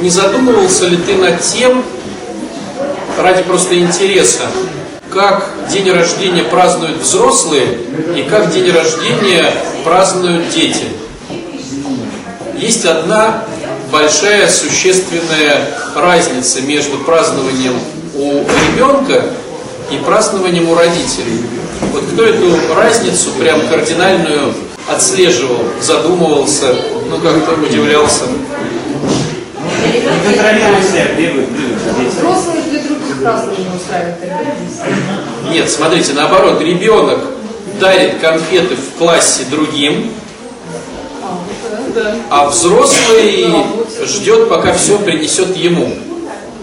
не задумывался ли ты над тем, ради просто интереса, как день рождения празднуют взрослые и как день рождения празднуют дети? Есть одна большая существенная разница между празднованием у ребенка и празднованием у родителей. Вот кто эту разницу прям кардинальную отслеживал, задумывался, ну как-то удивлялся. Взрослые для других празднований устраивают Нет, смотрите, наоборот, ребенок дарит конфеты в классе другим, а взрослый ждет, пока все принесет ему.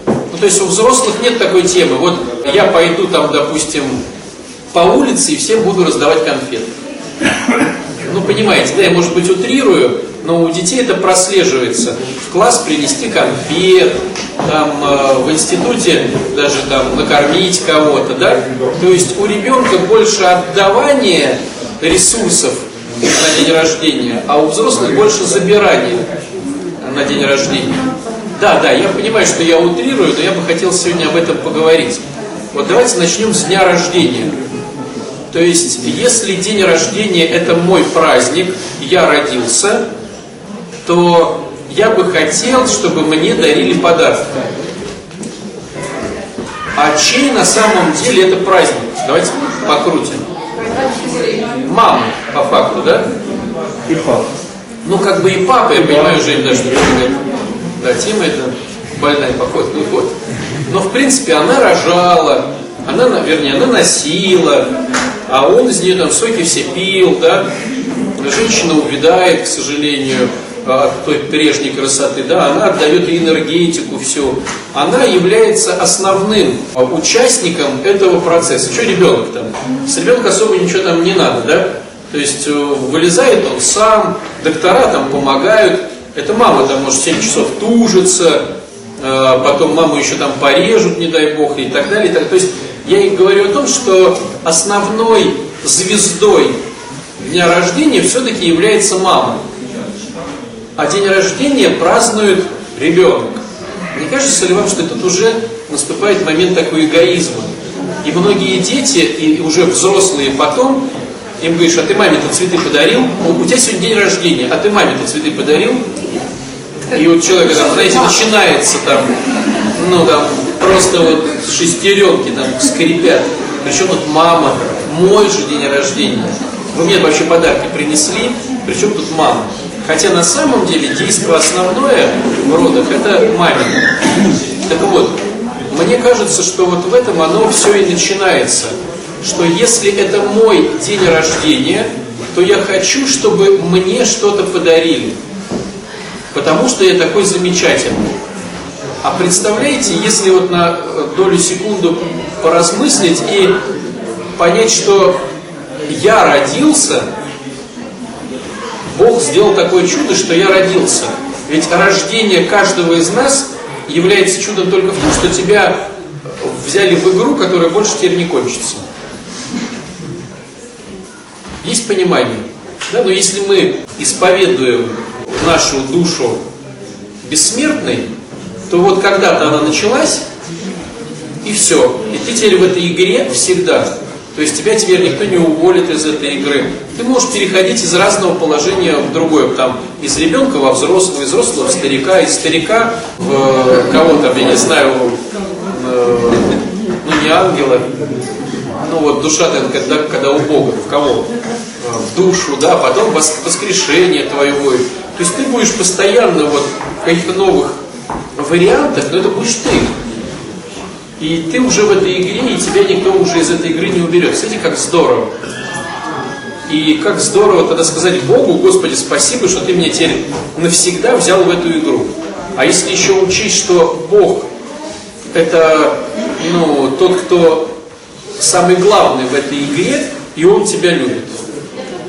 Ну, то есть у взрослых нет такой темы. Вот я пойду там, допустим, по улице и всем буду раздавать конфеты. Ну, понимаете, да, я, может быть, утрирую, но у детей это прослеживается. В класс принести конфет, там, э, в институте даже там накормить кого-то, да? То есть у ребенка больше отдавания ресурсов на день рождения, а у взрослых больше забирания на день рождения. Да, да, я понимаю, что я утрирую, но я бы хотел сегодня об этом поговорить. Вот давайте начнем с дня рождения. То есть, если день рождения это мой праздник, я родился, то я бы хотел, чтобы мне дарили подарки. А чей на самом деле это праздник? Давайте покрутим. Мама, по факту, да? И папа. Ну, как бы и папа, я понимаю, Жень, даже не Да, тема это больная походка, ну вот. Но, в принципе, она рожала, она, вернее, она носила, а он из нее там соки все пил, да. Женщина увядает, к сожалению, от той прежней красоты, да, она отдает энергетику, все. Она является основным участником этого процесса. Что ребенок там? С ребенка особо ничего там не надо, да? То есть э, вылезает он сам, доктора там помогают. Это мама там может 7 часов тужится, э, потом маму еще там порежут, не дай бог, и так далее. Так. То есть я и говорю о том, что основной звездой дня рождения все-таки является мама а день рождения празднует ребенок. Не кажется ли вам, что это уже наступает момент такой эгоизма? И многие дети, и уже взрослые потом, им говоришь, а ты маме-то цветы подарил? У тебя сегодня день рождения, а ты маме-то цветы подарил? И вот человек, там, знаете, начинается там, ну там, просто вот шестеренки там скрипят. Причем вот мама, мой же день рождения. Вы мне вообще подарки принесли, причем тут мама. Хотя на самом деле действие основное в родах это мамина. Так вот, мне кажется, что вот в этом оно все и начинается. Что если это мой день рождения, то я хочу, чтобы мне что-то подарили. Потому что я такой замечательный. А представляете, если вот на долю секунду поразмыслить и понять, что я родился Бог сделал такое чудо, что я родился. Ведь рождение каждого из нас является чудом только в том, что тебя взяли в игру, которая больше теперь не кончится. Есть понимание? Да, но если мы исповедуем нашу душу бессмертной, то вот когда-то она началась, и все. И ты теперь в этой игре всегда. То есть тебя теперь никто не уволит из этой игры. Ты можешь переходить из разного положения в другое. Там, из ребенка во взрослого, из взрослого в старика, из старика в кого там, я не знаю, э, ну не ангела, ну вот душа когда, когда у Бога, в кого? В душу, да, потом воскрешение твое будет. То есть ты будешь постоянно вот в каких-то новых вариантах, но это будешь ты. И ты уже в этой игре, и тебя никто уже из этой игры не уберет. Смотрите, как здорово. И как здорово тогда сказать Богу, Господи, спасибо, что ты меня теперь навсегда взял в эту игру. А если еще учесть, что Бог это ну, тот, кто самый главный в этой игре, и Он тебя любит.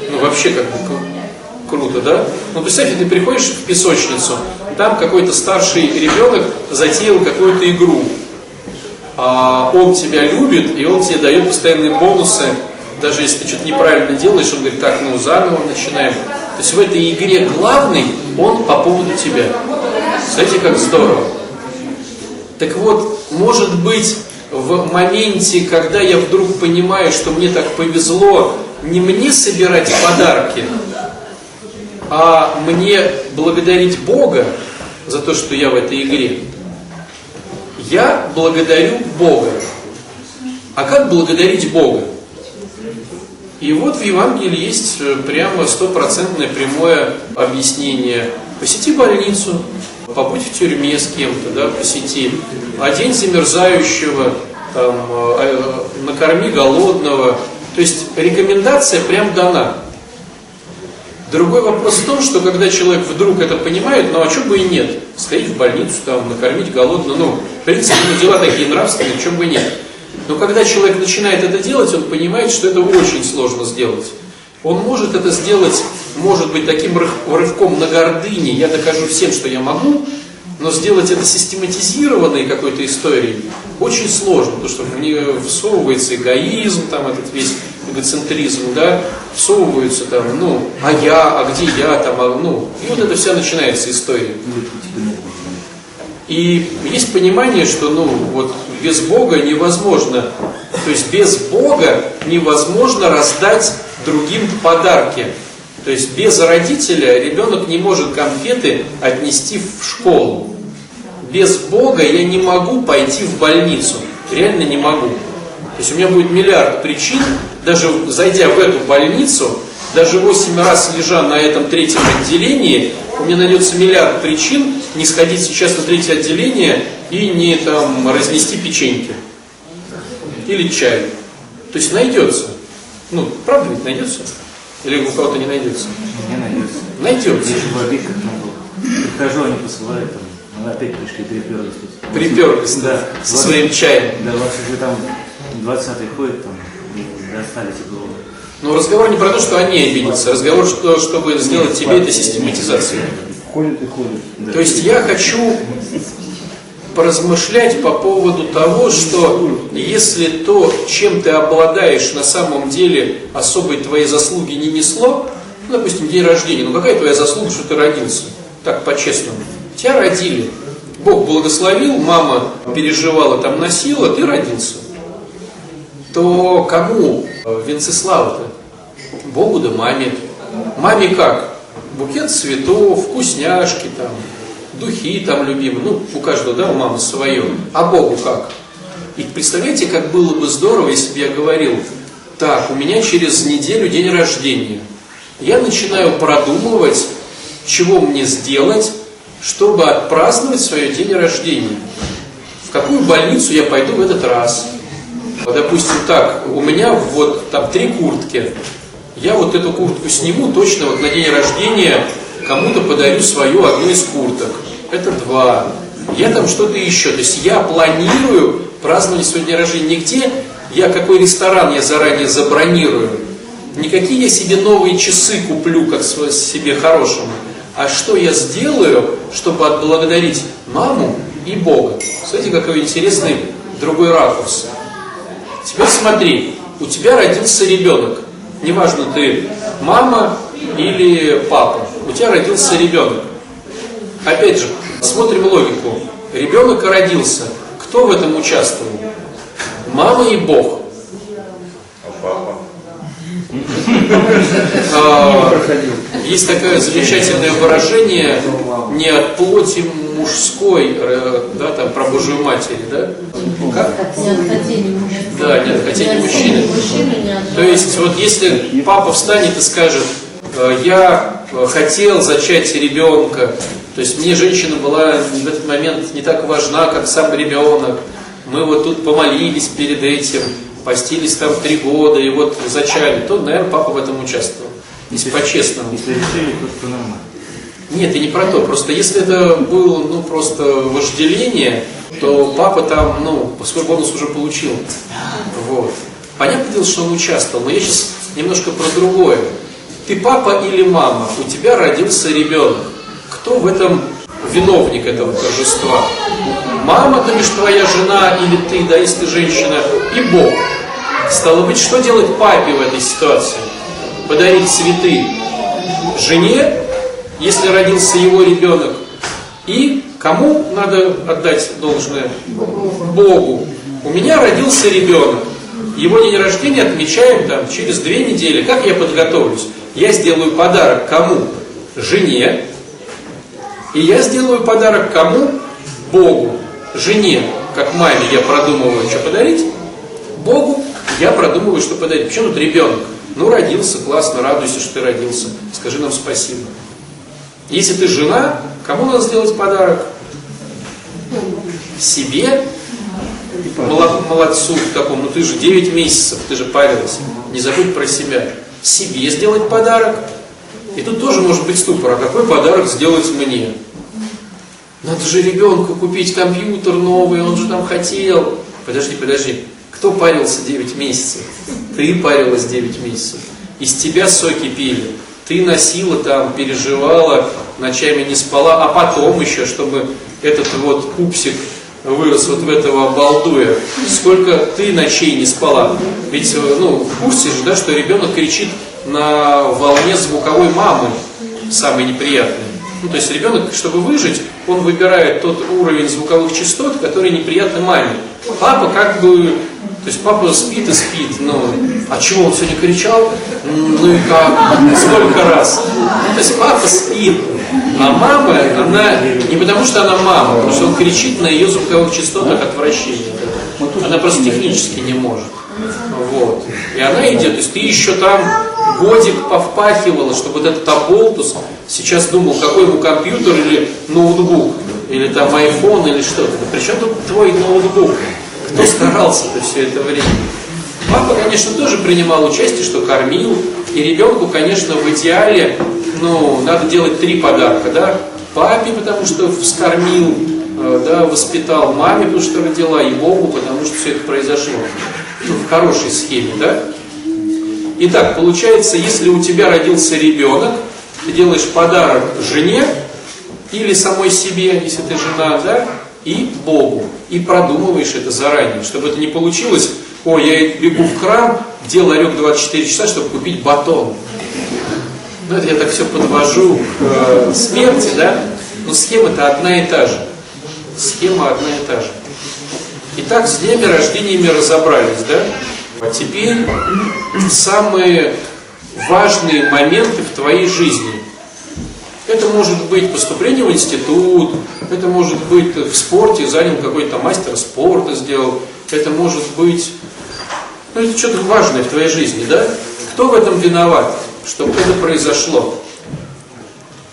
Ну, вообще как круто, да? Ну, представьте, ты приходишь в песочницу, там какой-то старший ребенок затеял какую-то игру он тебя любит, и он тебе дает постоянные бонусы, даже если ты что-то неправильно делаешь, он говорит, так, ну заново начинаем. То есть в этой игре главный он по поводу тебя. Смотрите, как здорово. Так вот, может быть, в моменте, когда я вдруг понимаю, что мне так повезло, не мне собирать подарки, а мне благодарить Бога за то, что я в этой игре. Я благодарю Бога. А как благодарить Бога? И вот в Евангелии есть э, прямо стопроцентное прямое объяснение. Посети больницу, побудь в тюрьме с кем-то, да, посети. Одень замерзающего, там, э, э, накорми голодного. То есть рекомендация прям дана. Другой вопрос в том, что когда человек вдруг это понимает, ну а что бы и нет, сходить в больницу, там, накормить голодного, ну, в принципе, ну, дела такие нравственные, чем бы нет. Но когда человек начинает это делать, он понимает, что это очень сложно сделать. Он может это сделать, может быть, таким рывком на гордыне, я докажу всем, что я могу, но сделать это систематизированной какой-то историей очень сложно, потому что в нее всовывается эгоизм, там этот весь эгоцентризм, да, всовываются там, ну, а я, а где я, там, а, ну, и вот это вся начинается история. И есть понимание, что, ну, вот без Бога невозможно, то есть без Бога невозможно раздать другим подарки. То есть без родителя ребенок не может конфеты отнести в школу. Без Бога я не могу пойти в больницу. Реально не могу. То есть у меня будет миллиард причин, даже зайдя в эту больницу, даже 8 раз лежа на этом третьем отделении, у меня найдется миллиард причин не сходить сейчас на третье отделение и не там разнести печеньки. Или чай. То есть найдется. Ну, правда ведь найдется? Или у кого-то не найдется? Не найдется. Найдется. Я же в обид как могу. Прихожу, они посылают, там, ну, опять пришли, приперлись тут. Приперлись, да, со своим чаем. Да, у вас уже там 20-й ходит, там, достали тепло. Но разговор не про то, что они обидятся, разговор, что, чтобы сделать тебе это систематизацию. Ходит и ходит. То есть я хочу поразмышлять по поводу того, что если то, чем ты обладаешь, на самом деле особой твоей заслуги не несло, ну, допустим, день рождения, ну какая твоя заслуга, что ты родился? Так, по-честному. Тебя родили. Бог благословил, мама переживала, там носила, ты родился. То кому Венцеслава-то? Богу да маме. Маме как? Букет цветов, вкусняшки там, духи там любимые, ну, у каждого, да, у мамы свое. А Богу как? И представляете, как было бы здорово, если бы я говорил, так, у меня через неделю день рождения. Я начинаю продумывать, чего мне сделать, чтобы отпраздновать свое день рождения. В какую больницу я пойду в этот раз? Вот, допустим, так, у меня вот там три куртки. Я вот эту куртку сниму точно вот на день рождения кому-то подарю свою одну из курток это два. Я там что-то еще. То есть я планирую праздновать свой день рождения. Нигде я какой ресторан я заранее забронирую. Никакие я себе новые часы куплю, как себе хорошему. А что я сделаю, чтобы отблагодарить маму и Бога? Смотрите, какой интересный другой ракурс. Теперь смотри, у тебя родился ребенок. Неважно, ты мама или папа. У тебя родился ребенок. Опять же, смотрим логику. Ребенок родился. Кто в этом участвовал? Мама и Бог. А, есть такое замечательное выражение не от плоти мужской, э, да, там про Божию Матерь, да? Как? Не от хотения мужчины. Да, не от хотения мужчины. То есть, вот если папа встанет и скажет, «Э, я хотел зачать ребенка, то есть мне женщина была в этот момент не так важна, как сам ребенок. Мы вот тут помолились перед этим, постились там три года и вот зачали. То, наверное, папа в этом участвовал. Если по-честному. Если решили, то что нормально. Нет, и не про то. Просто если это было, ну, просто вожделение, то папа там, ну, свой бонус уже получил. Вот. Понятное дело, что он участвовал, но я сейчас немножко про другое. Ты папа или мама, у тебя родился ребенок. Кто в этом виновник этого торжества? Мама, то бишь твоя жена или ты, да, если ты женщина, и Бог. Стало быть, что делать папе в этой ситуации? Подарить цветы жене, если родился его ребенок, И кому надо отдать должное? Богу. У меня родился ребенок. Его день рождения отмечаем там через две недели. Как я подготовлюсь? Я сделаю подарок кому? Жене. И я сделаю подарок кому? Богу. Жене, как маме, я продумываю, что подарить. Богу я продумываю, что подарить. Почему тут ребенок? Ну, родился, классно, радуйся, что ты родился. Скажи нам спасибо. Если ты жена, кому надо сделать подарок? Себе? Молодцу такому, ну ты же 9 месяцев, ты же парилась. Не забудь про себя. Себе сделать подарок. И тут тоже может быть ступор, а какой подарок сделать мне? Надо же ребенку купить компьютер новый, он же там хотел. Подожди, подожди. Кто парился 9 месяцев? Ты парилась 9 месяцев. Из тебя соки пили. Ты носила там, переживала, ночами не спала, а потом еще, чтобы этот вот пупсик вырос вот в этого балдуя. Сколько ты ночей не спала. Ведь, ну, в курсе же, да, что ребенок кричит на волне звуковой мамы, самый неприятный. Ну, то есть ребенок, чтобы выжить, он выбирает тот уровень звуковых частот, который неприятный маме. Папа как бы то есть папа спит и спит, ну, а чего он сегодня кричал? Ну и как? Сколько раз? То есть папа спит, а мама, она, не потому что она мама, потому что он кричит на ее звуковых частотах отвращения. Она просто технически не может. Вот. И она идет, то есть ты еще там годик повпахивала, чтобы вот этот оболтус сейчас думал, какой ему компьютер или ноутбук, или там iPhone или что-то. Причем тут твой ноутбук? Кто старался-то все это время? Папа, конечно, тоже принимал участие, что кормил. И ребенку, конечно, в идеале, ну, надо делать три подарка, да? Папе, потому что вскормил, э, да, воспитал, маме, потому что родила, и Богу, потому что все это произошло. Ну, в хорошей схеме, да? Итак, получается, если у тебя родился ребенок, ты делаешь подарок жене или самой себе, если ты жена, да, и Богу. И продумываешь это заранее, чтобы это не получилось, о, я бегу в храм, где ларек 24 часа, чтобы купить батон. Ну, это я так все подвожу к э, смерти, да? Но схема-то одна и та же. Схема одна и та же. Итак, с днями рождениями разобрались, да? А теперь самые важные моменты в твоей жизни. Это может быть поступление в институт, это может быть в спорте, занял какой-то мастер спорта, сделал, это может быть, ну это что-то важное в твоей жизни, да? Кто в этом виноват, что это произошло?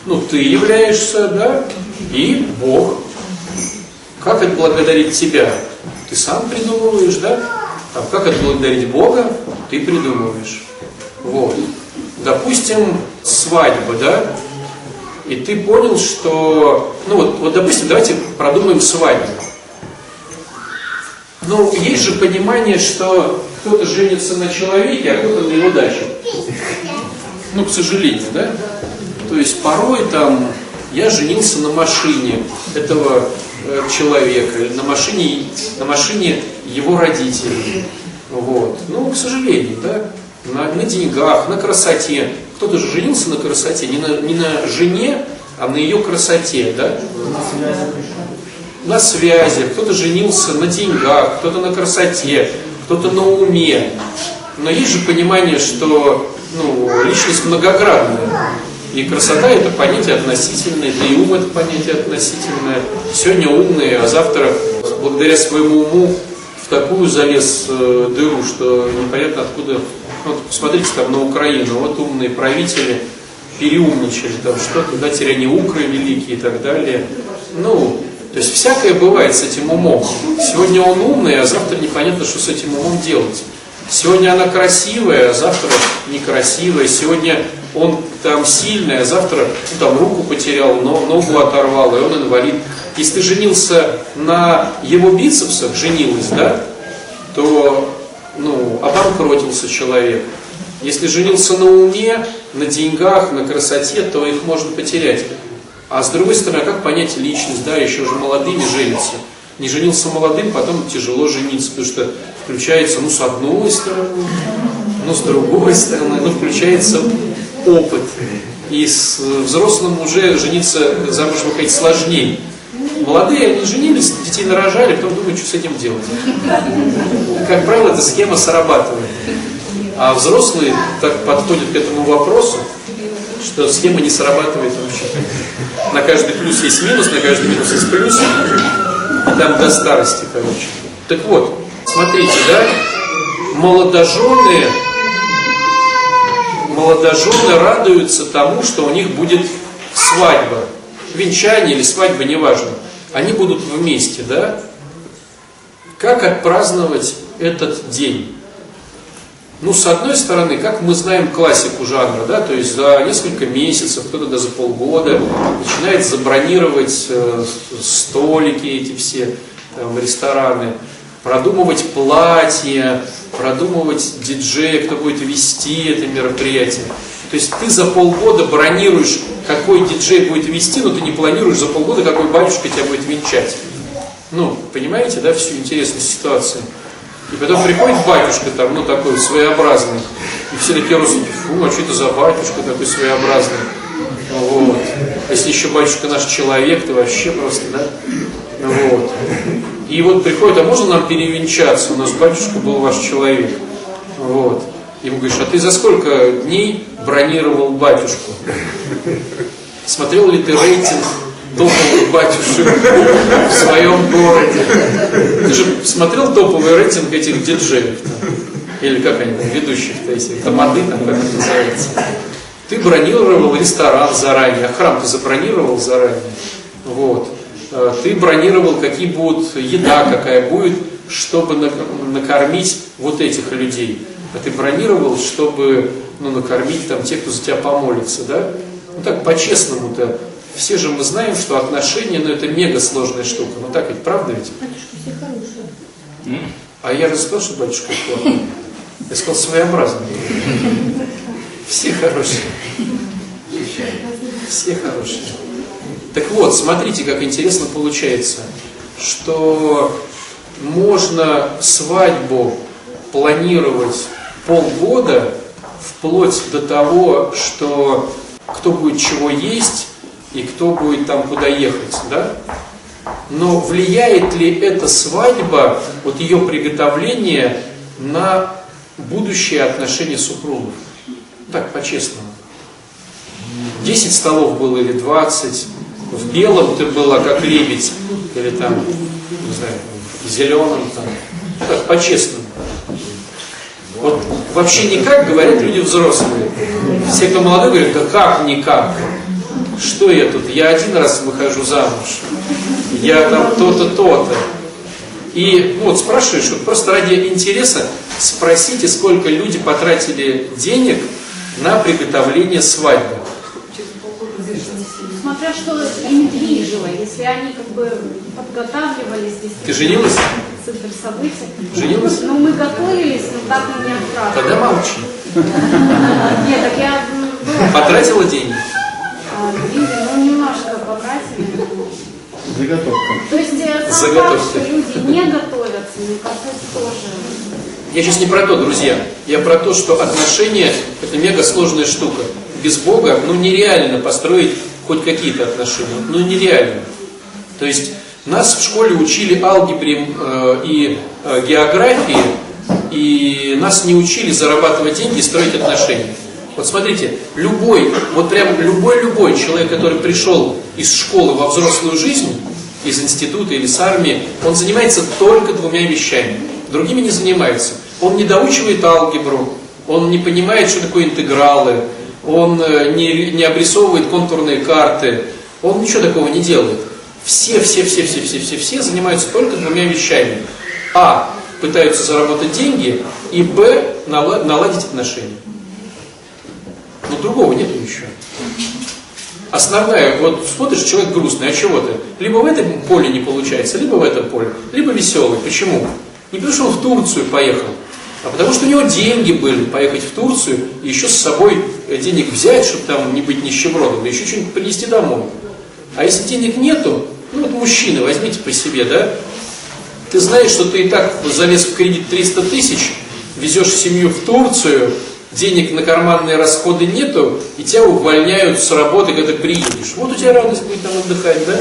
Ну, ты являешься, да, и Бог. Как отблагодарить тебя? Ты сам придумываешь, да? А как отблагодарить Бога? Ты придумываешь. Вот. Допустим, свадьба, да? И ты понял, что... Ну вот, вот допустим, давайте продумаем свадьбу. Ну, есть же понимание, что кто-то женится на человеке, а кто-то на его даче. Ну, к сожалению, да? То есть порой там я женился на машине этого э, человека, или на машине, на машине его родителей. Вот. Ну, к сожалению, да? На, на деньгах, на красоте. Кто-то же женился на красоте, не на, не на жене, а на ее красоте, да? На связи. Кто-то женился на деньгах, кто-то на красоте, кто-то на уме. Но есть же понимание, что ну, личность многогранная. И красота это понятие относительное, да и ум это понятие относительное. Сегодня умный, а завтра благодаря своему уму в такую залез э, дыру, что непонятно откуда. Вот посмотрите там на Украину, вот умные правители переумничали, там что-то, да, тиране укры великие и так далее. Ну, то есть всякое бывает с этим умом. Сегодня он умный, а завтра непонятно, что с этим умом делать. Сегодня она красивая, а завтра некрасивая. Сегодня он там сильный, а завтра ну, там руку потерял, но ногу оторвал, и он инвалид. Если ты женился на его бицепсах, женилась, да, то ну, обанкротился человек. Если женился на уме, на деньгах, на красоте, то их можно потерять. А с другой стороны, а как понять личность, да, еще же молодыми женятся. Не женился молодым, потом тяжело жениться, потому что включается, ну, с одной стороны, ну, с другой стороны, ну, включается опыт. и с взрослым уже жениться, замуж выходить сложнее. Молодые, они женились, детей нарожали, потом думают, что с этим делать. Как правило, эта схема срабатывает. А взрослые так подходят к этому вопросу, что схема не срабатывает вообще. На каждый плюс есть минус, на каждый минус есть плюс. И там до старости, короче. Так вот, смотрите, да, молодожены, молодожены радуются тому, что у них будет свадьба. Венчание или свадьба, неважно. Они будут вместе, да? Как отпраздновать этот день? Ну, с одной стороны, как мы знаем классику жанра, да, то есть за несколько месяцев, кто-то даже полгода начинает забронировать э, столики эти все, там, рестораны, продумывать платья, продумывать диджея, кто будет вести это мероприятие. То есть ты за полгода бронируешь, какой диджей будет вести, но ты не планируешь за полгода, какой батюшка тебя будет венчать. Ну, понимаете, да, всю интересность ситуации. И потом приходит батюшка там, ну, такой своеобразный. И все такие родственники, фу, а что это за батюшка такой своеобразный? Вот. А если еще батюшка наш человек, то вообще просто, да? Вот. И вот приходит, а можно нам перевенчаться? У нас батюшка был ваш человек. Вот. Ему говоришь, а ты за сколько дней бронировал батюшку? Смотрел ли ты рейтинг топовых батюшек в своем городе? Ты же смотрел топовый рейтинг этих диджеев? Или как они ведущих-то, если тамады, там, как это называется? Ты бронировал ресторан заранее, а храм ты забронировал заранее. Вот. Э, ты бронировал, какие будут еда, какая будет, чтобы накормить вот этих людей. А ты бронировал, чтобы ну, накормить там тех, кто за тебя помолится, да? Ну так, по-честному-то, все же мы знаем, что отношения, ну это мега сложная штука. Ну так ведь, правда ведь? Батюшка, все хорошие. А я же сказал, что батюшка плохой. Я сказал своеобразный. Все хорошие. Все хорошие. Так вот, смотрите, как интересно получается, что можно свадьбу планировать полгода, вплоть до того, что кто будет чего есть и кто будет там куда ехать, да? Но влияет ли эта свадьба, вот ее приготовление на будущее отношения супругов? Так, по-честному. 10 столов было или 20, в белом ты была как лебедь, или там, не знаю, в зеленом, там, так, по-честному. Вот вообще никак говорят люди взрослые. Все, кто молодой, говорят, да как никак? Что я тут? Я один раз выхожу замуж. Я там то-то, то-то. И ну, вот спрашиваешь, вот просто ради интереса спросите, сколько люди потратили денег на приготовление свадьбы смотря что ими движило, если они как бы подготавливались здесь. Ты женилась? Центр событий. Женилась? Ну, мы готовились, но так мы не отправились. Тогда молчи. Нет, так я была. Потратила деньги? Деньги, ну, немножко потратили. Заготовка. То есть э, сам факт, что люди не готовятся, мне кажется, тоже... Я сейчас не про то, друзья. Я про то, что отношения – это мега сложная штука. Без Бога, ну, нереально построить хоть какие-то отношения. Ну, нереально. То есть нас в школе учили алгебре э, и э, географии, и нас не учили зарабатывать деньги и строить отношения. Вот смотрите, любой, вот прям любой-любой человек, который пришел из школы во взрослую жизнь, из института или с армии, он занимается только двумя вещами. Другими не занимается. Он не доучивает алгебру, он не понимает, что такое интегралы, он э, не, не обрисовывает контурные карты, он ничего такого не делает. Все, все, все, все, все, все, все занимаются только двумя вещами. А. Пытаются заработать деньги, и Б. Наладить отношения. Но другого нет ничего. Основная, вот смотришь, человек грустный, а чего ты? Либо в этом поле не получается, либо в этом поле, либо веселый. Почему? Не потому что он в Турцию поехал, а потому что у него деньги были поехать в Турцию и еще с собой денег взять, чтобы там не быть нищебродом, и еще что-нибудь принести домой. А если денег нету, ну вот мужчины, возьмите по себе, да? Ты знаешь, что ты и так залез в кредит 300 тысяч, везешь семью в Турцию, денег на карманные расходы нету, и тебя увольняют с работы, когда приедешь. Вот у тебя радость будет там отдыхать, да?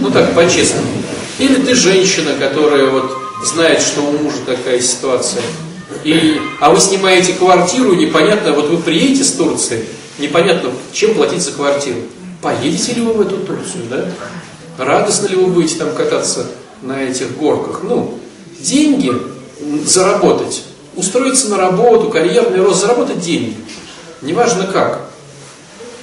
Ну так, по-честному. Или ты женщина, которая вот знает, что у мужа такая ситуация. И, а вы снимаете квартиру, непонятно, вот вы приедете с Турции, непонятно, чем платить за квартиру. Поедете ли вы в эту Турцию, да? Радостно ли вы будете там кататься на этих горках? Ну, деньги заработать, устроиться на работу, карьерный рост, заработать деньги. Неважно как.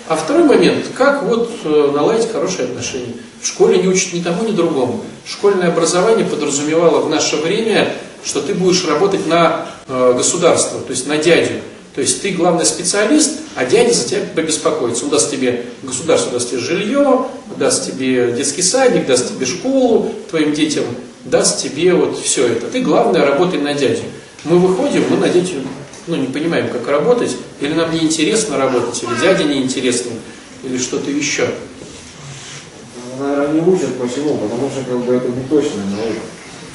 А второй момент, как вот э, наладить хорошие отношения. В школе не учат ни тому, ни другому. Школьное образование подразумевало в наше время, что ты будешь работать на э, государство, то есть на дядю. То есть ты главный специалист, а дядя за тебя побеспокоится. Он даст тебе, государство даст тебе жилье, даст тебе детский садик, даст тебе школу твоим детям, даст тебе вот все это. Ты главное работай на дядю. Мы выходим, мы на дядю ну, не понимаем, как работать, или нам неинтересно работать, или дяде неинтересно, или что-то еще. Наверное, не учат почему, потому что как бы это не точная наука.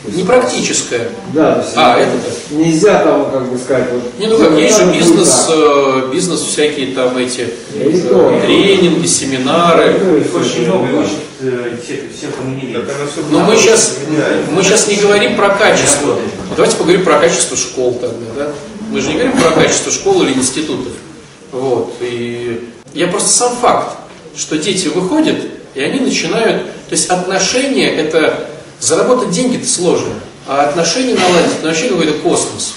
Не практическая. Да, то есть А, это нельзя там, как бы сказать, вот. Не, ну как, есть же бизнес, э, бизнес всякие там эти э, тренинги, семинары. Ну, Их очень много э. Но мы сейчас, мы сейчас не говорим про качество. Давайте поговорим про качество школ тогда, да? Мы же не говорим про качество школ или институтов. Вот. И я просто сам факт, что дети выходят, и они начинают... То есть отношения это... Заработать деньги-то сложно, а отношения наладить, это вообще какой-то космос.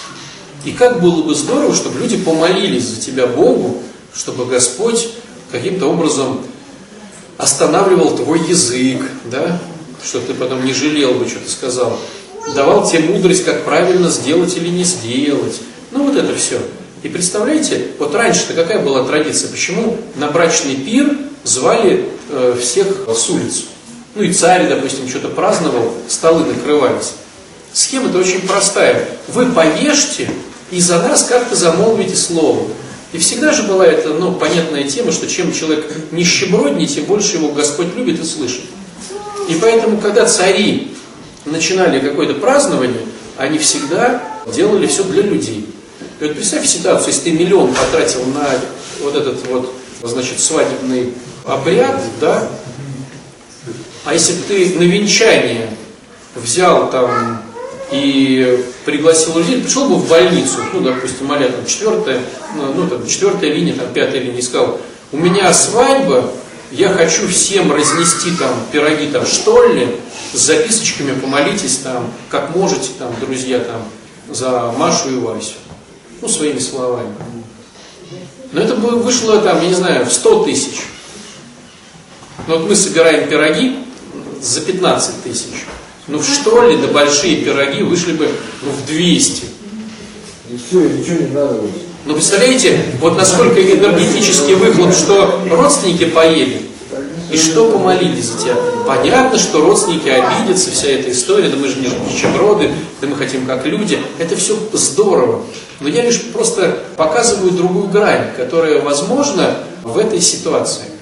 И как было бы здорово, чтобы люди помолились за тебя Богу, чтобы Господь каким-то образом останавливал твой язык, да, чтобы ты потом не жалел бы, что ты сказал, давал тебе мудрость, как правильно сделать или не сделать. Ну вот это все. И представляете, вот раньше-то какая была традиция, почему на брачный пир звали э, всех с улицы? Ну и царь, допустим, что-то праздновал, столы накрывались. Схема-то очень простая. Вы поешьте и за нас как-то замолвите слово. И всегда же была эта, ну, понятная тема, что чем человек нищеброднее, тем больше его Господь любит и слышит. И поэтому, когда цари начинали какое-то празднование, они всегда делали все для людей. И вот представь ситуацию, если ты миллион потратил на вот этот вот, значит, свадебный обряд, да, а если ты на венчание взял там и пригласил людей, пришел бы в больницу, ну, допустим, а там четвертая, ну, ну, там, четвертая линия, там, пятая линия, и сказал, у меня свадьба, я хочу всем разнести там пироги, там, что ли, с записочками, помолитесь там, как можете, там, друзья, там, за Машу и Васю. Ну, своими словами. Но это бы вышло, там, я не знаю, в 100 тысяч. Но вот мы собираем пироги за 15 тысяч. Ну что ли, да большие пироги вышли бы ну, в 200. И все, и ничего не надо больше. Но представляете, вот насколько энергетический выхлоп, что родственники поели, и что помолились за тебя. Понятно, что родственники обидятся, вся эта история, да мы же не нищеброды, да мы хотим как люди. Это все здорово. Но я лишь просто показываю другую грань, которая возможна в этой ситуации.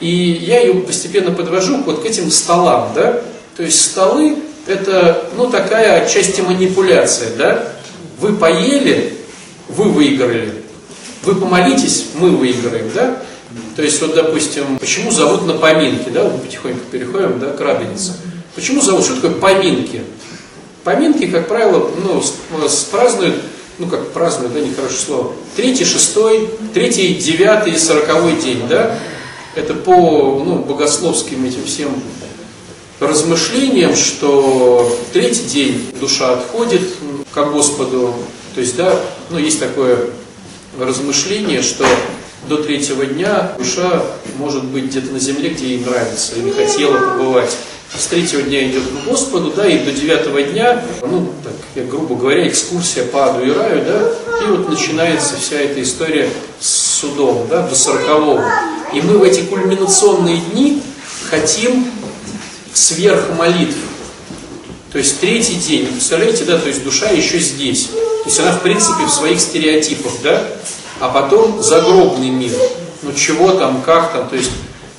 И я ее постепенно подвожу вот к этим столам, да. То есть столы это, ну, такая отчасти манипуляция, да. Вы поели, вы выиграли. Вы помолитесь, мы выиграем, да? То есть, вот, допустим, почему зовут на поминки, да, мы потихоньку переходим, да, к радонице. Почему зовут, что такое поминки? Поминки, как правило, ну, празднуют, ну, как празднуют, да, нехорошее слово, третий, шестой, третий, девятый, сороковой день, да? Это по, ну, богословским этим всем размышлениям, что третий день душа отходит к Господу. То есть, да, ну, есть такое размышление, что до третьего дня душа может быть где-то на земле, где ей нравится, или хотела побывать. С третьего дня идет к Господу, да, и до девятого дня, ну, так, я грубо говоря, экскурсия по аду и раю, да, и вот начинается вся эта история с судом, да, до сорокового. И мы в эти кульминационные дни хотим сверх молитв. То есть третий день, представляете, да, то есть душа еще здесь. То есть она, в принципе, в своих стереотипах, да, а потом загробный мир. Ну чего там, как там, то есть,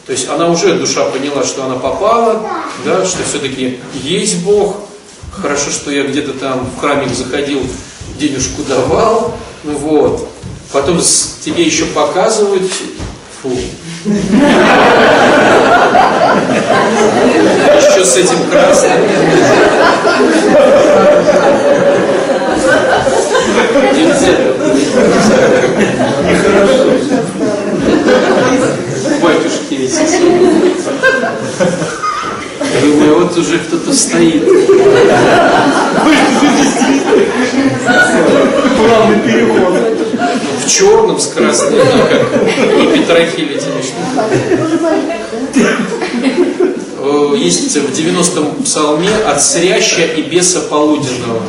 то есть она уже, душа поняла, что она попала, да, что все-таки есть Бог. Хорошо, что я где-то там в храмик заходил, денежку давал, ну вот. Потом тебе еще показывают. Фу. Еще с этим красным. Нельзя. Батюшки эти. Думаю, вот уже кто-то стоит. Плавный переход. В черном с красным, не как и петрохи летели. Есть в 90-м псалме от сряща и беса полуденного.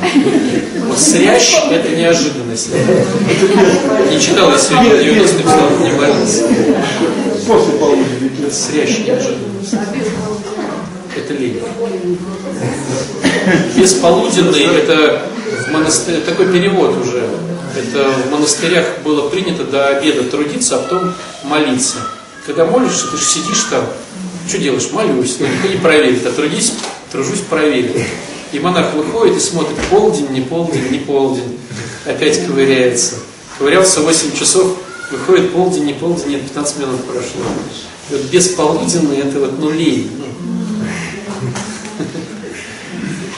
Вот срящ – это неожиданность. Не читал я сегодня 90-й псалом, не молился. После полудня. Срящ неожиданность. Это лень. Бесполуденный – это в монастыре, такой перевод уже. Это в монастырях было принято до обеда трудиться, а потом молиться. Когда молишься, ты же сидишь там, что делаешь? Молюсь. Ну, не проверит, а трудись, тружусь проверить. И монах выходит и смотрит, полдень, не полдень, не полдень. Опять ковыряется. Ковырялся 8 часов, выходит полдень, не полдень, нет, 15 минут прошло. И вот бесполуденный это вот ну лень. Ну,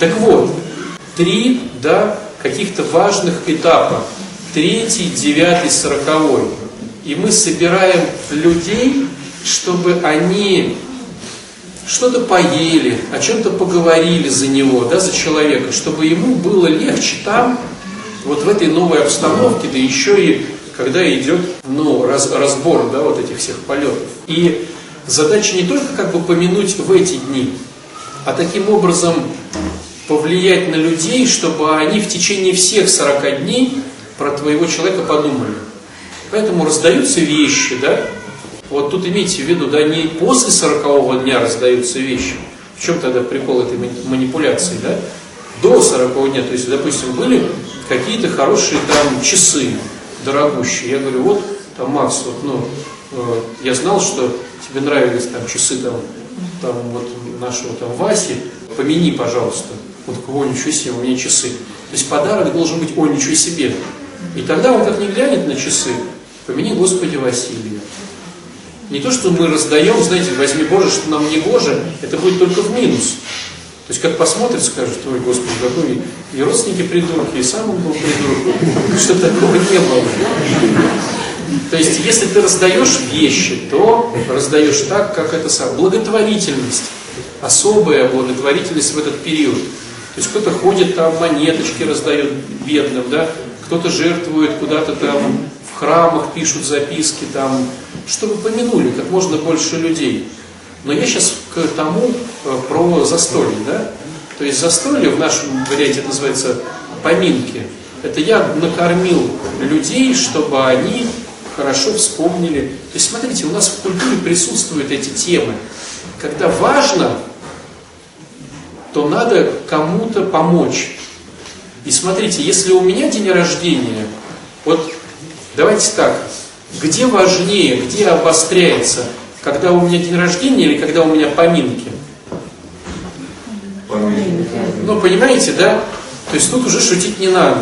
так вот, три, да, каких-то важных этапа. Третий, девятый, сороковой. И мы собираем людей, чтобы они что-то поели, о чем-то поговорили за него, да, за человека, чтобы ему было легче там, вот в этой новой обстановке, да еще и когда идет ну, раз- разбор да, вот этих всех полетов. И задача не только как бы помянуть в эти дни, а таким образом повлиять на людей, чтобы они в течение всех 40 дней про твоего человека подумали. Поэтому раздаются вещи, да? Вот тут имейте в виду, да, не после 40 дня раздаются вещи. В чем тогда прикол этой мани- манипуляции, да? До 40 дня, то есть, допустим, были какие-то хорошие там часы, дорогущие. Я говорю, вот, там, Макс, вот, ну, э, я знал, что тебе нравились там часы там, там вот нашего там Васи, помяни, пожалуйста. Он такой, о, ничего себе, у меня часы. То есть подарок должен быть, о, ничего себе. И тогда он как не глянет на часы, помяни Господи Василия. Не то, что мы раздаем, знаете, возьми Боже, что нам не Боже, это будет только в минус. То есть как посмотрит, скажет, ой, Господи, какой и родственники придурки, и сам он был придурок. Что такого не было. То есть, если ты раздаешь вещи, то раздаешь так, как это сам. Благотворительность. Особая благотворительность в этот период. То есть кто-то ходит там, монеточки раздает бедным, да, кто-то жертвует куда-то там в храмах, пишут записки там, чтобы помянули как можно больше людей. Но я сейчас к тому э, про застолье, да? То есть застолье в нашем варианте называется поминки. Это я накормил людей, чтобы они хорошо вспомнили. То есть смотрите, у нас в культуре присутствуют эти темы. Когда важно, то надо кому-то помочь. И смотрите, если у меня день рождения, вот давайте так, где важнее, где обостряется, когда у меня день рождения или когда у меня поминки? Ну, понимаете, да? То есть тут уже шутить не надо.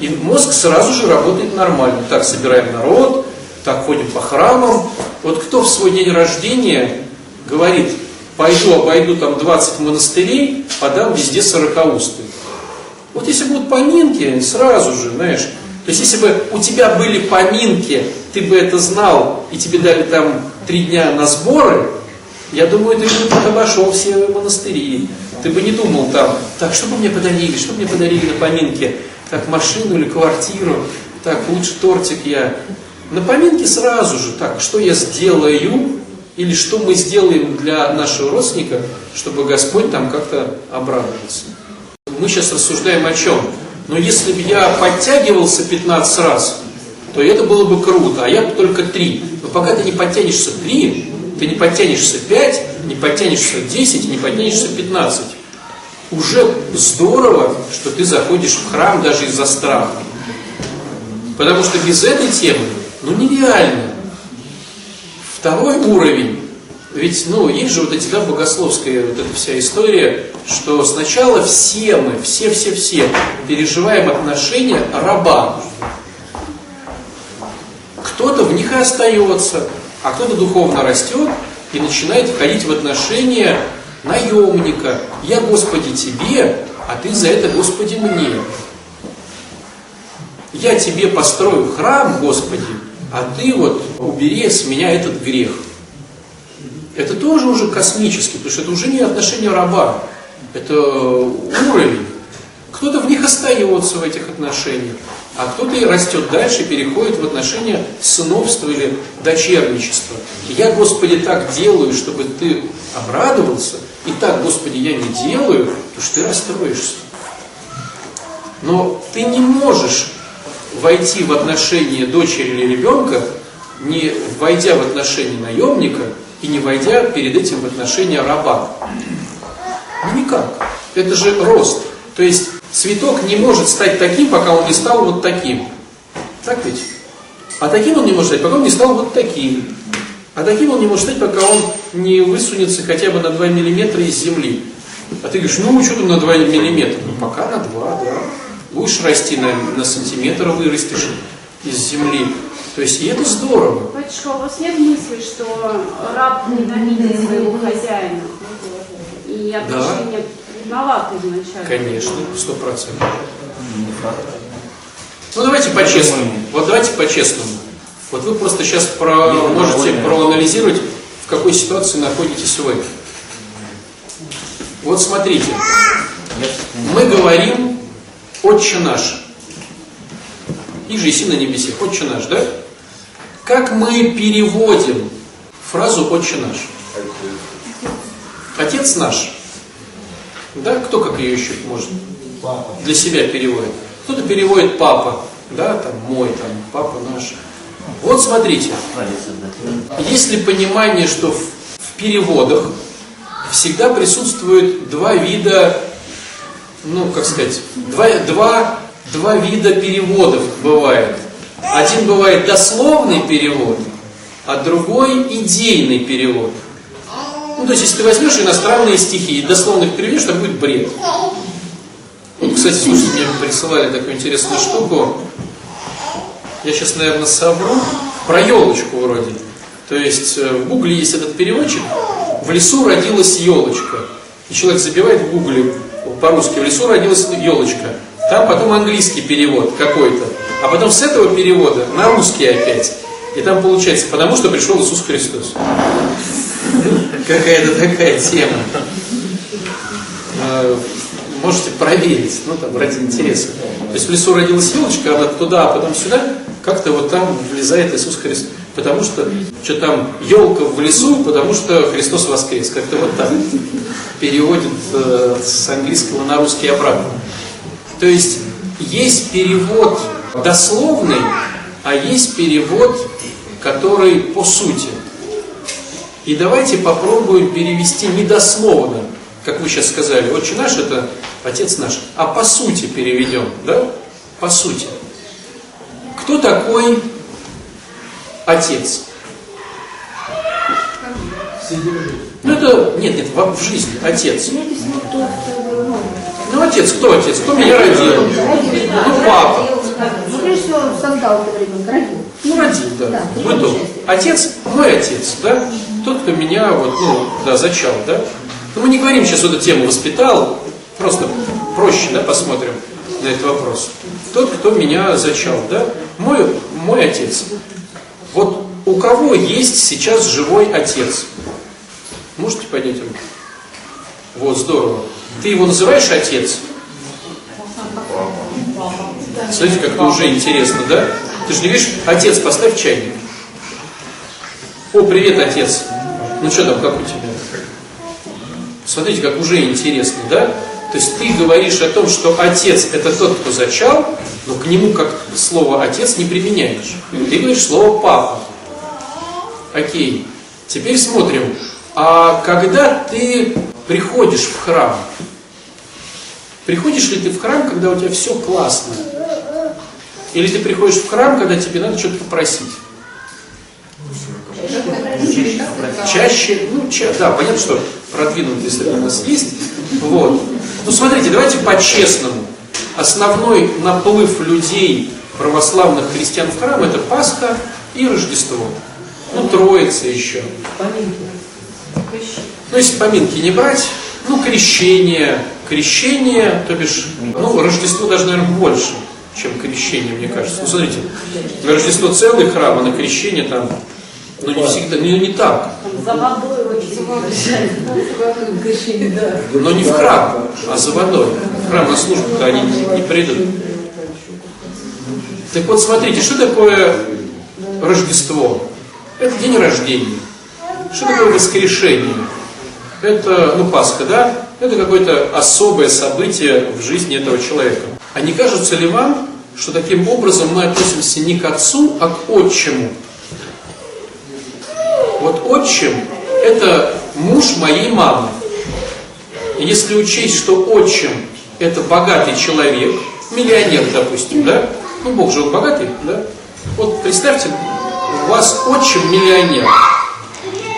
И мозг сразу же работает нормально. Так, собираем народ, так, ходим по храмам. Вот кто в свой день рождения говорит, пойду обойду там 20 монастырей, подам везде сорокаусты. Вот если будут поминки, сразу же, знаешь, то есть если бы у тебя были поминки, ты бы это знал, и тебе дали там три дня на сборы, я думаю, ты бы обошел все монастыри. Ты бы не думал там, так, что бы мне подарили, что бы мне подарили на поминке? Так, машину или квартиру? Так, лучше тортик я. На поминке сразу же, так, что я сделаю, или что мы сделаем для нашего родственника, чтобы Господь там как-то обрадовался. Мы сейчас рассуждаем о чем? Но если бы я подтягивался 15 раз, то это было бы круто, а я бы только 3. Но пока ты не подтянешься 3, ты не подтянешься 5, не подтянешься 10, не подтянешься 15. Уже здорово, что ты заходишь в храм даже из-за страха. Потому что без этой темы, ну нереально. Второй уровень. Ведь, ну, есть же вот эти, да, богословская вот эта вся история, что сначала все мы, все-все-все переживаем отношения раба. кто-то в них и остается, а кто-то духовно растет и начинает входить в отношения наемника. Я, Господи, тебе, а ты за это, Господи, мне. Я тебе построю храм, Господи, а ты вот убери с меня этот грех. Это тоже уже космический, потому что это уже не отношение раба, это уровень. Кто-то в них остается в этих отношениях, а кто-то и растет дальше, переходит в отношения сыновства или дочерничества. Я, Господи, так делаю, чтобы ты обрадовался, и так, Господи, я не делаю, потому что ты расстроишься. Но ты не можешь войти в отношения дочери или ребенка, не войдя в отношения наемника и не войдя перед этим в отношения раба. Ну никак. Это же рост. То есть цветок не может стать таким, пока он не стал вот таким. Так ведь? А таким он не может стать, пока он не стал вот таким. А таким он не может стать, пока он не высунется хотя бы на 2 миллиметра из земли. А ты говоришь, ну что там на 2 миллиметра? Ну пока на 2, да. Будешь расти на, на сантиметр, вырастешь из земли. То есть и это здорово. Батюшка, у вас нет мысли, что раб ненавидит своего хозяина? И отношения виноваты изначально? Конечно, сто процентов. Ну давайте по-честному. Вот давайте по-честному. Вот вы просто сейчас про, можете проанализировать, в какой ситуации находитесь вы. Вот смотрите, мы говорим «Отче наш». И же и на небесе. «Отче наш», да? Как мы переводим фразу «Отче наш»? Отец наш. Да, кто как ее еще может для себя переводит? Кто-то переводит папа, да, там мой, там папа наш. Вот смотрите, есть ли понимание, что в, в переводах всегда присутствует два вида, ну, как сказать, два, два, два вида переводов бывает. Один бывает дословный перевод, а другой идейный перевод. Ну, то есть, если ты возьмешь иностранные стихи и дословно их переведешь, там будет бред. Вот, кстати, слушайте, мне присылали такую интересную штуку. Я сейчас, наверное, совру. Про елочку вроде. То есть, э, в гугле есть этот переводчик. В лесу родилась елочка. И человек забивает в гугле по-русски, в лесу родилась елочка. Там потом английский перевод какой-то. А потом с этого перевода на русский опять. И там получается, потому что пришел Иисус Христос. Какая-то такая тема. А, можете проверить, ну там ради интереса. То есть в лесу родилась елочка, она туда, а потом сюда, как-то вот там влезает Иисус Христос. Потому что, что там елка в лесу, потому что Христос воскрес. Как-то вот так переводит э, с английского на русский обратно. То есть есть перевод дословный, а есть перевод, который по сути. И давайте попробуем перевести недословно, как вы сейчас сказали. Отче наш это Отец наш. А по сути переведем, да? По сути. Кто такой Отец? Ну это, нет, нет, в, в жизни, Отец. Ну отец, кто отец? Кто меня родил? Ну папа. Ну, прежде всего, создал этого ребенка, родил. Ну, родил, да. Да, В быту. Отец, мой отец, да? Тот, кто меня вот, ну, да, зачал, да? Но мы не говорим сейчас вот эту тему воспитал, просто проще, да, посмотрим на этот вопрос. Тот, кто меня зачал, да? Мой, мой отец. Вот у кого есть сейчас живой отец? Можете поднять руку? Вот, здорово. Ты его называешь отец? Смотрите, как это уже интересно, да? Ты же не видишь, отец, поставь чайник. О, привет, отец. Ну что там, как у тебя? Смотрите, как уже интересно, да? То есть ты говоришь о том, что отец это тот, кто зачал, но к нему как слово отец не применяешь. Ты говоришь слово папа. Окей. Теперь смотрим. А когда ты приходишь в храм, приходишь ли ты в храм, когда у тебя все классно? Или ты приходишь в храм, когда тебе надо что-то попросить? Чаще, ну, ча, да, понятно, что продвинутый среди нас есть. Вот. Ну, смотрите, давайте по-честному. Основной наплыв людей, православных христиан в храм, это Пасха и Рождество. Ну, Троица еще. Ну, если поминки не брать, ну, крещение, крещение, то бишь, ну, Рождество даже, наверное, больше, чем крещение, мне кажется. Ну, смотрите, на Рождество целый храм, а на крещение там, ну, не всегда, ну, не так. За водой очень Но не в храм, а за водой. В храм на службу-то они не, не придут. Так вот, смотрите, что такое Рождество? Это день рождения. Что такое воскрешение? Это, ну, Пасха, да? Это какое-то особое событие в жизни этого человека. А не кажется ли вам, что таким образом мы относимся не к отцу, а к отчиму? Вот отчим – это муж моей мамы. И если учесть, что отчим – это богатый человек, миллионер, допустим, да? Ну, Бог же он богатый, да? Вот представьте, у вас отчим миллионер.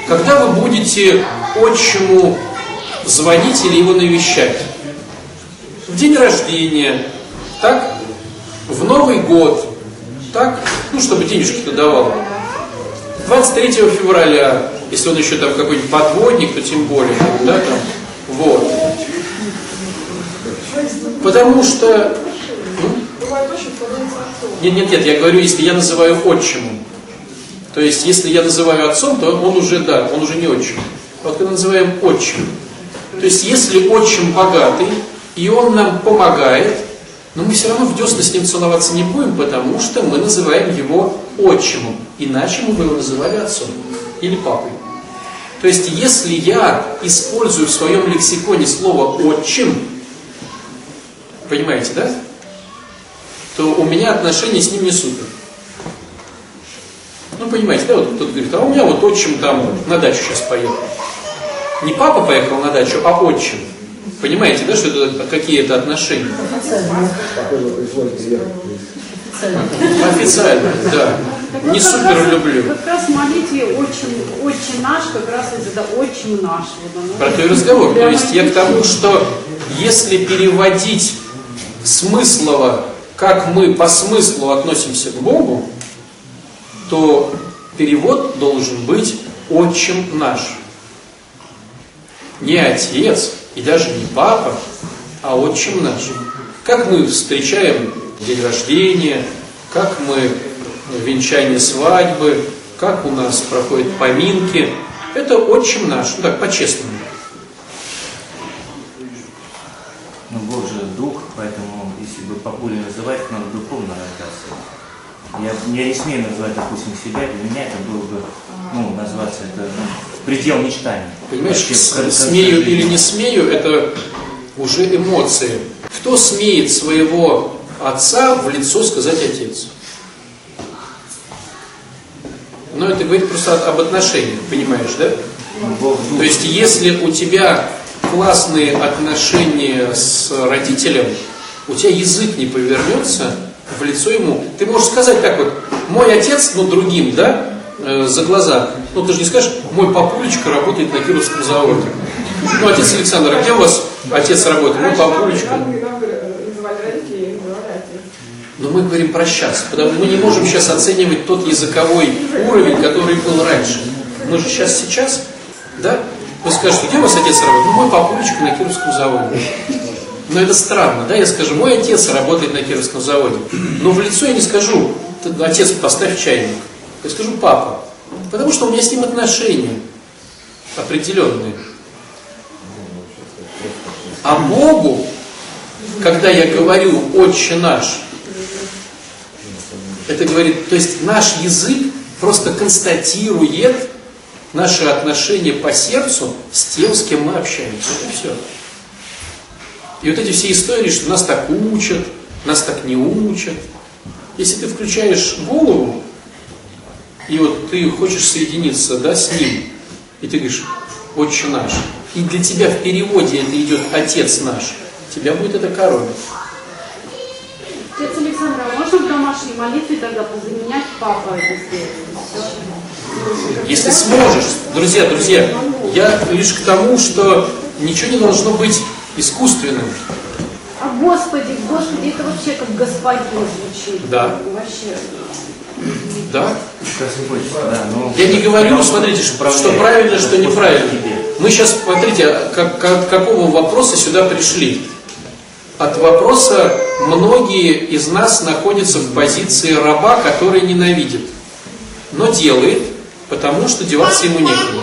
Когда вы будете отчиму звонить или его навещать? В день рождения, так? В Новый год, так? Ну, чтобы денежки-то давал. 23 февраля, если он еще там какой-нибудь подводник, то тем более, да, там, вот. Потому что... Нет, нет, нет, я говорю, если я называю отчимом. То есть, если я называю отцом, то он уже, да, он уже не отчим. Вот мы называем отчим. То есть, если отчим богатый, и он нам помогает, но мы все равно в десны с ним целоваться не будем, потому что мы называем его отчимом. Иначе мы бы его называли отцом или папой. То есть, если я использую в своем лексиконе слово «отчим», понимаете, да? То у меня отношения с ним не супер. Ну, понимаете, да, вот кто-то говорит, а у меня вот отчим там на дачу сейчас поехал. Не папа поехал на дачу, а отчим. Понимаете, да, что это какие это отношения? Официально, да. Не супер люблю. Как раз молите очень, очень наш, как раз это очень наш. Вот оно. Про то и разговор. То есть я к тому, что если переводить смыслово, как мы по смыслу относимся к Богу, то перевод должен быть отчим наш. Не отец и даже не папа, а отчим наш. Как мы встречаем день рождения, как мы венчание свадьбы, как у нас проходят поминки, это отчим наш, ну так, по-честному. Ну, Бог же дух, поэтому если бы папулей называть. Я, я не смею называть, допустим, себя, для меня это было бы, ну, назваться, это ну, предел мечтаний. Понимаешь, Вообще, с- смею жизни. или не смею, это уже эмоции. Кто смеет своего отца в лицо сказать отец? Но это говорит просто об отношениях, понимаешь, да? Ну. То есть, если у тебя классные отношения с родителем, у тебя язык не повернется в лицо ему. Ты можешь сказать так вот, мой отец, ну другим, да, э, за глаза. Ну ты же не скажешь, мой папулечка работает на Кировском заводе. Ну, отец Александр, а где у вас отец работает? Мой папулечка. Но мы говорим прощаться, потому что мы не можем сейчас оценивать тот языковой уровень, который был раньше. Мы же сейчас сейчас, да? Вы скажете, где у вас отец работает? Ну, мой папулечка на Кировском заводе. Но это странно, да? Я скажу, мой отец работает на Кировском заводе. Но в лицо я не скажу, «Ты, отец, поставь чайник. Я скажу, папа. Потому что у меня с ним отношения определенные. А Богу, когда я говорю «Отче наш», это говорит, то есть наш язык просто констатирует наши отношения по сердцу с тем, с кем мы общаемся. Это все. И вот эти все истории, что нас так учат, нас так не учат. Если ты включаешь голову, и вот ты хочешь соединиться да, с ним, и ты говоришь, отче наш, и для тебя в переводе это идет отец наш, тебя будет это коробить. Отец Александр, а можно в домашней молитве тогда позаменять папа это? Если сможешь, друзья, друзья, я лишь к тому, что ничего не должно быть искусственным. А Господи, Господи, это вообще как господин звучит. Да. Вообще. Да? Господь, да, но... Я не говорю, смотрите, что, что правильно, что неправильно. Мы сейчас, смотрите, как, как- какого вопроса сюда пришли. От вопроса многие из нас находятся в позиции раба, который ненавидит, но делает, потому что деваться ему некуда.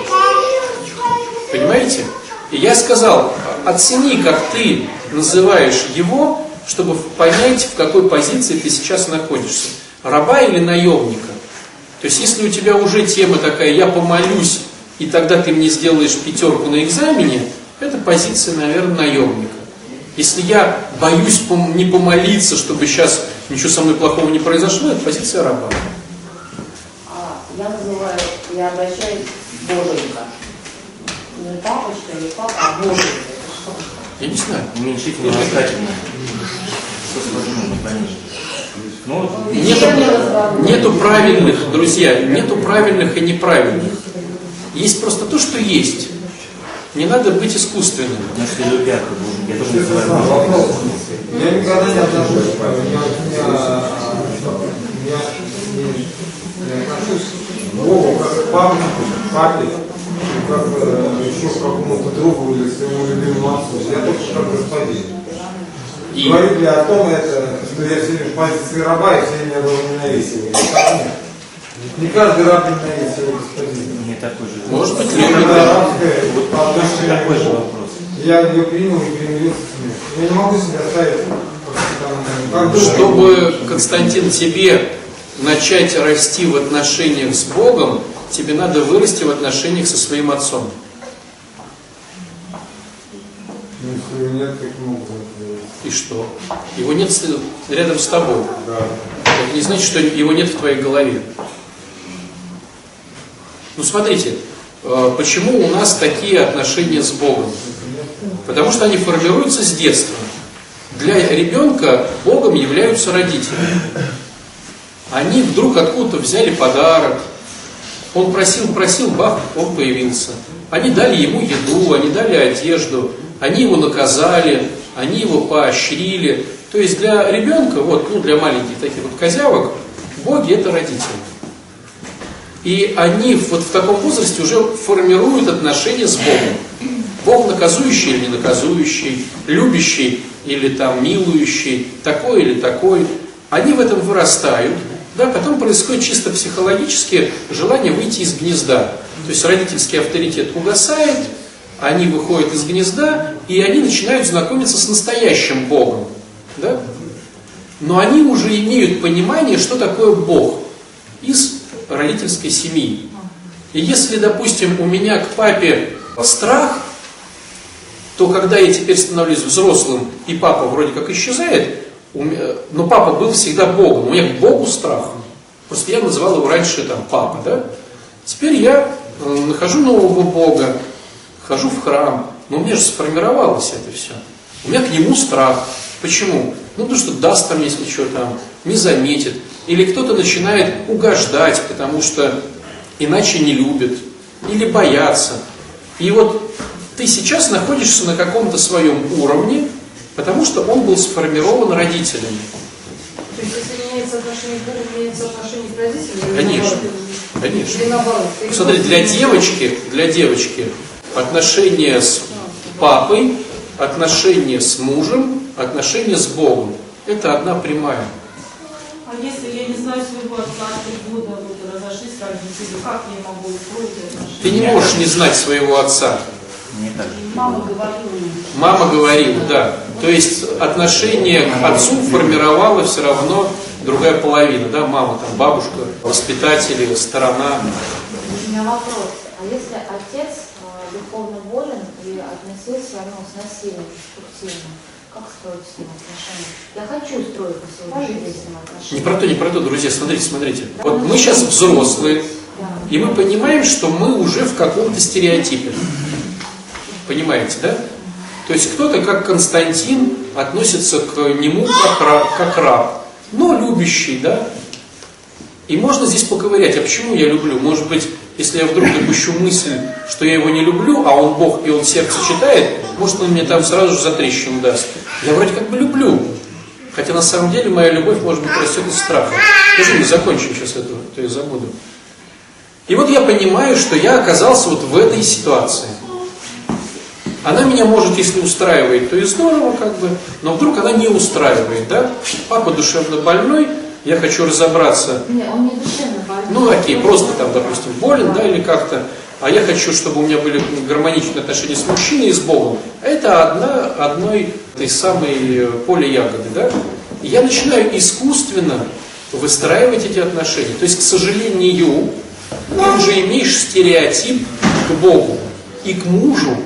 Понимаете? И я сказал, оцени, как ты называешь его, чтобы понять, в какой позиции ты сейчас находишься. Раба или наемника. То есть, если у тебя уже тема такая, я помолюсь, и тогда ты мне сделаешь пятерку на экзамене, это позиция, наверное, наемника. Если я боюсь не помолиться, чтобы сейчас ничего со мной плохого не произошло, это позиция раба. А, Я называю, я обращаюсь Боженька. Не папочка, не папа, а Боженька. Я не знаю. Уменьшительно ласкательно. Что сложно, не поймешь. Ну, Нету, нету правильных, друзья, нету правильных и неправильных. Есть просто то, что есть. Не надо быть искусственным. я тоже называю. Я никогда не отношусь, к я, отношусь к Богу как к к папе, как э, еще какому-то другу или своему любимому отцу. Я только как господин. И Говорит ли о том, это, что я все время в позиции раба и все меня должны ненавидеть его? Не каждый раб ненавидит своего господина. Не такой же. может быть, Когда любит. рабская Вот по точно отношению такой же вопрос. Я ее принял и примирился с ним. Я не могу себя ставить как. Чтобы, Константин, тебе начать расти в отношениях с Богом, тебе надо вырасти в отношениях со своим отцом. Ну, Если его нет, как могут это делать? И что? Его нет рядом с тобой. Да. Это не значит, что его нет в твоей голове. Ну смотрите, э, почему у нас такие отношения с Богом? Потому что они формируются с детства. Для ребенка Богом являются родители. Они вдруг откуда-то взяли подарок. Он просил, просил, бах, он появился. Они дали ему еду, они дали одежду, они его наказали, они его поощрили. То есть для ребенка, вот, ну для маленьких таких вот козявок, боги это родители. И они вот в таком возрасте уже формируют отношения с Богом. Бог наказующий или не наказующий, любящий или там милующий, такой или такой. Они в этом вырастают, да, потом происходит чисто психологически желание выйти из гнезда. То есть родительский авторитет угасает, они выходят из гнезда, и они начинают знакомиться с настоящим Богом. Да? Но они уже имеют понимание, что такое Бог из родительской семьи. И если, допустим, у меня к папе страх, то когда я теперь становлюсь взрослым, и папа вроде как исчезает, но папа был всегда Богом, у меня к Богу страх. Просто я называл его раньше там папа, да? Теперь я э, нахожу нового Бога, хожу в храм, но у меня же сформировалось это все. У меня к нему страх. Почему? Ну, потому что даст там, если что там, не заметит. Или кто-то начинает угождать, потому что иначе не любит. Или боятся. И вот ты сейчас находишься на каком-то своем уровне, потому что он был сформирован родителями. То есть, если меняется отношение к Богу, меняется отношение к родителям? Конечно. наоборот? Конечно. Или наоборот? Или Смотри, просто для девочки, для девочки отношения с папой, отношения с мужем, отношения с Богом. Это одна прямая. А если я не знаю своего отца, три года вот разошлись родители, как я могу устроить отношения? Ты не можешь не знать своего отца. Не так. Мама говорила. Мама говорила, да. То есть отношение к отцу формировала все равно другая половина, да, мама, там, бабушка, воспитатели, сторона. У меня вопрос. А если отец э, духовно болен и относился ну, с насилием деструктивно, как строить с ним отношения? Я хочу строить по-своему с ним Не отношения. про то, не про то, друзья, смотрите, смотрите. Вот мы сейчас взрослые, и мы понимаем, что мы уже в каком-то стереотипе. Понимаете, да? То есть кто-то, как Константин, относится к нему как раб, как раб, но любящий, да? И можно здесь поковырять, а почему я люблю? Может быть, если я вдруг допущу мысль, что я его не люблю, а он Бог, и он сердце читает, может, он мне там сразу же за трещину даст. Я вроде как бы люблю, Хотя на самом деле моя любовь, может быть, растет из страха. Скажи мне, закончим сейчас это, то я забуду. И вот я понимаю, что я оказался вот в этой ситуации. Она меня может, если устраивает, то и здорово, как бы, но вдруг она не устраивает, да? Папа душевно больной, я хочу разобраться. Нет, он не душевно больной. Ну, окей, просто там, допустим, болен, да, или как-то. А я хочу, чтобы у меня были гармоничные отношения с мужчиной и с Богом. Это одна, одной той самой э, поле ягоды, да? И я начинаю искусственно выстраивать эти отношения. То есть, к сожалению, ты уже имеешь стереотип к Богу и к мужу,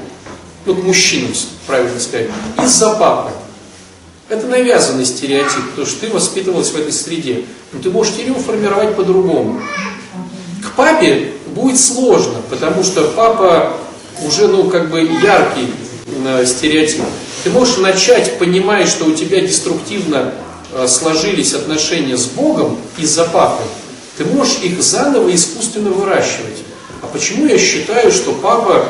ну, к правильно сказать, из-за папы. Это навязанный стереотип, потому что ты воспитывалась в этой среде. Но ты можешь его формировать по-другому. К папе будет сложно, потому что папа уже, ну, как бы яркий э, стереотип. Ты можешь начать, понимая, что у тебя деструктивно э, сложились отношения с Богом из-за папы. Ты можешь их заново искусственно выращивать. А почему я считаю, что папа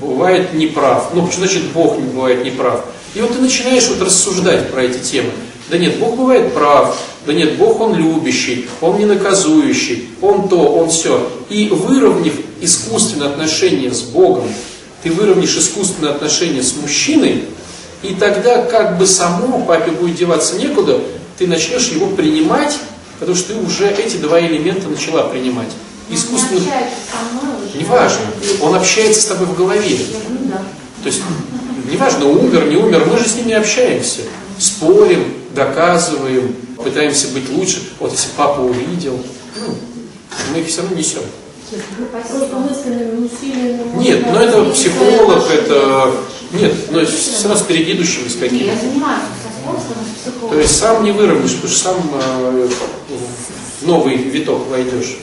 бывает неправ? Ну, что значит Бог не бывает неправ? И вот ты начинаешь вот рассуждать про эти темы. Да нет, Бог бывает прав, да нет, Бог Он любящий, Он не наказующий, Он то, Он все. И выровняв искусственное отношение с Богом, ты выровняешь искусственное отношение с мужчиной, и тогда как бы само папе будет деваться некуда, ты начнешь его принимать, потому что ты уже эти два элемента начала принимать. Искусственно... Он не. Неважно, он общается с тобой в голове. Ну. То есть, неважно, умер, не умер, мы же с ним не общаемся. Спорим, доказываем, пытаемся быть лучше. Вот если папа увидел, ну, мы их все равно несем. Нет, но это изменить психолог, это... Нет, но все равно с передедущими с с То есть сам не выровняешь, потому что сам э, в новый виток войдешь.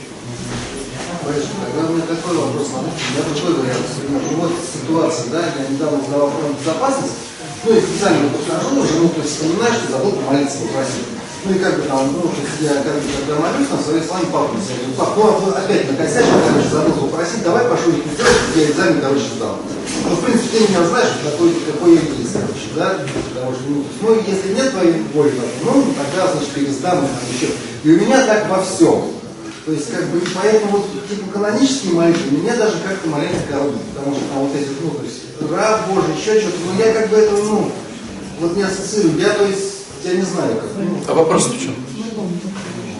Борис, тогда у меня такой вопрос, смотрите, меня такой вариант. Например, ну вот ситуация, да, я недавно сдавал фонд безопасность, ну и специально подхожу, жену, то есть понимаешь, что забыл помолиться, попросить. Ну и как бы там, ну, я как бы, когда молюсь, там, своей словами папу я говорю, пап, ну опять накосячил, короче, забыл попросить, давай пошлю их сделать, я экзамен, короче, сдал. Ну, в принципе, ты меня знаешь, какой, какой я есть, короче, да, потому что, ну, ну, если нет твоей воли, ну, тогда, значит, пересдам, еще. И у меня так во всем. То есть, как бы, и поэтому вот, типа, канонические молитвы меня даже как-то маленько коробят, потому что там вот эти, ну, то есть, раб Божий, еще что-то, ну, я как бы это, ну, вот не ассоциирую, я, то есть, я не знаю, как, ну, А вопрос в чем?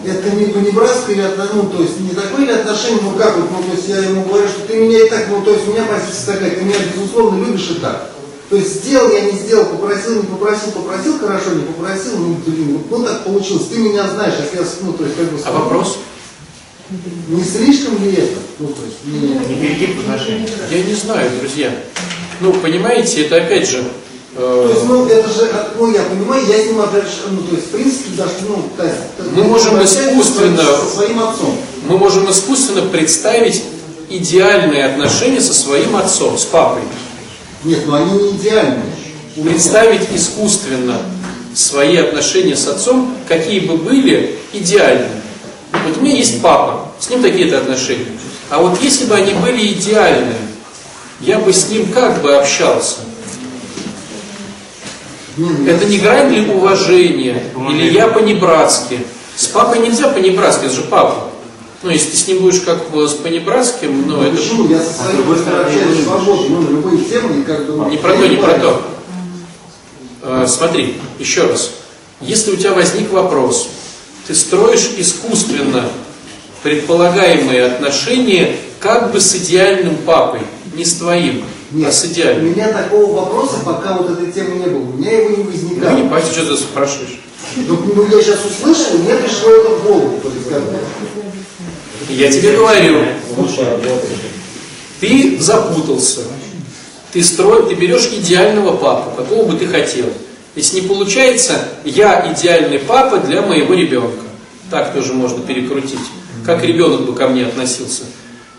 это не понебратское ну, то есть, не такое ли отношение, ну, как вот, ну, то есть, я ему говорю, что ты меня и так, ну, то есть, у меня позиция такая, ты меня, безусловно, любишь и так. То есть, сделал я, не сделал, попросил, не попросил, попросил хорошо, не попросил, ну, блин, ну, так получилось, ты меня знаешь, если я, ну, то есть, как бы... А вопрос? Не слишком ли это? Ну, то есть, не... Не перегиб отношений. Я не знаю, друзья. Ну, понимаете, это опять же... То есть, э, ну, это же, ну, я понимаю, я с ним же, ну, то есть, в принципе, даже, ну, то есть, Мы можем общаюсь искусственно- со своим отцом. мы можем искусственно представить идеальные отношения со своим отцом, с папой. Нет, ну, они не идеальные. Представить искусственно свои отношения с отцом, какие бы были идеальны. Вот у меня есть папа, с ним такие-то отношения. А вот если бы они были идеальны, я бы с ним как бы общался? Это не грань ли уважения? Или я по-небратски? С папой нельзя по-небратски, это же папа. Ну, если ты с ним будешь как с по-небратским, ну, Ну, это почему? Я со своим другой стороны, общаюсь свободно, ну, на любые темы, и как бы... Не про то, не про то. Э, Смотри, еще раз. Если у тебя возник вопрос, ты строишь искусственно предполагаемые отношения как бы с идеальным папой, не с твоим, а Нет, с у идеальным. меня такого вопроса, пока вот этой темы не было, у меня его не Ну, возникало. не понимаете, что ты спрашиваешь. Ну, ну, я сейчас услышал, мне пришло это в голову. Я тебе говорю, ты запутался. Ты строишь, ты берешь идеального папу, какого бы ты хотел. Если не получается, я идеальный папа для моего ребенка. Так тоже можно перекрутить. Как ребенок бы ко мне относился.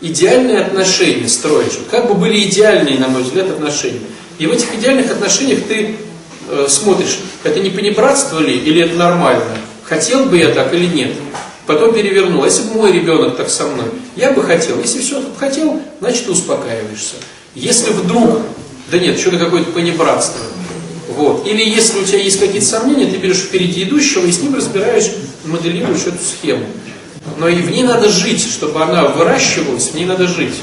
Идеальные отношения строишь. Как бы были идеальные, на мой взгляд, отношения. И в этих идеальных отношениях ты э, смотришь, это не понебратство ли, или это нормально? Хотел бы я так или нет? Потом перевернул. А если бы мой ребенок так со мной, я бы хотел. Если все хотел, значит ты успокаиваешься. Если вдруг, да нет, что-то какое-то понебратство, Вот. Или если у тебя есть какие-то сомнения, ты берешь впереди идущего и с ним разбираешь, моделируешь эту схему. Но и в ней надо жить, чтобы она выращивалась, в ней надо жить.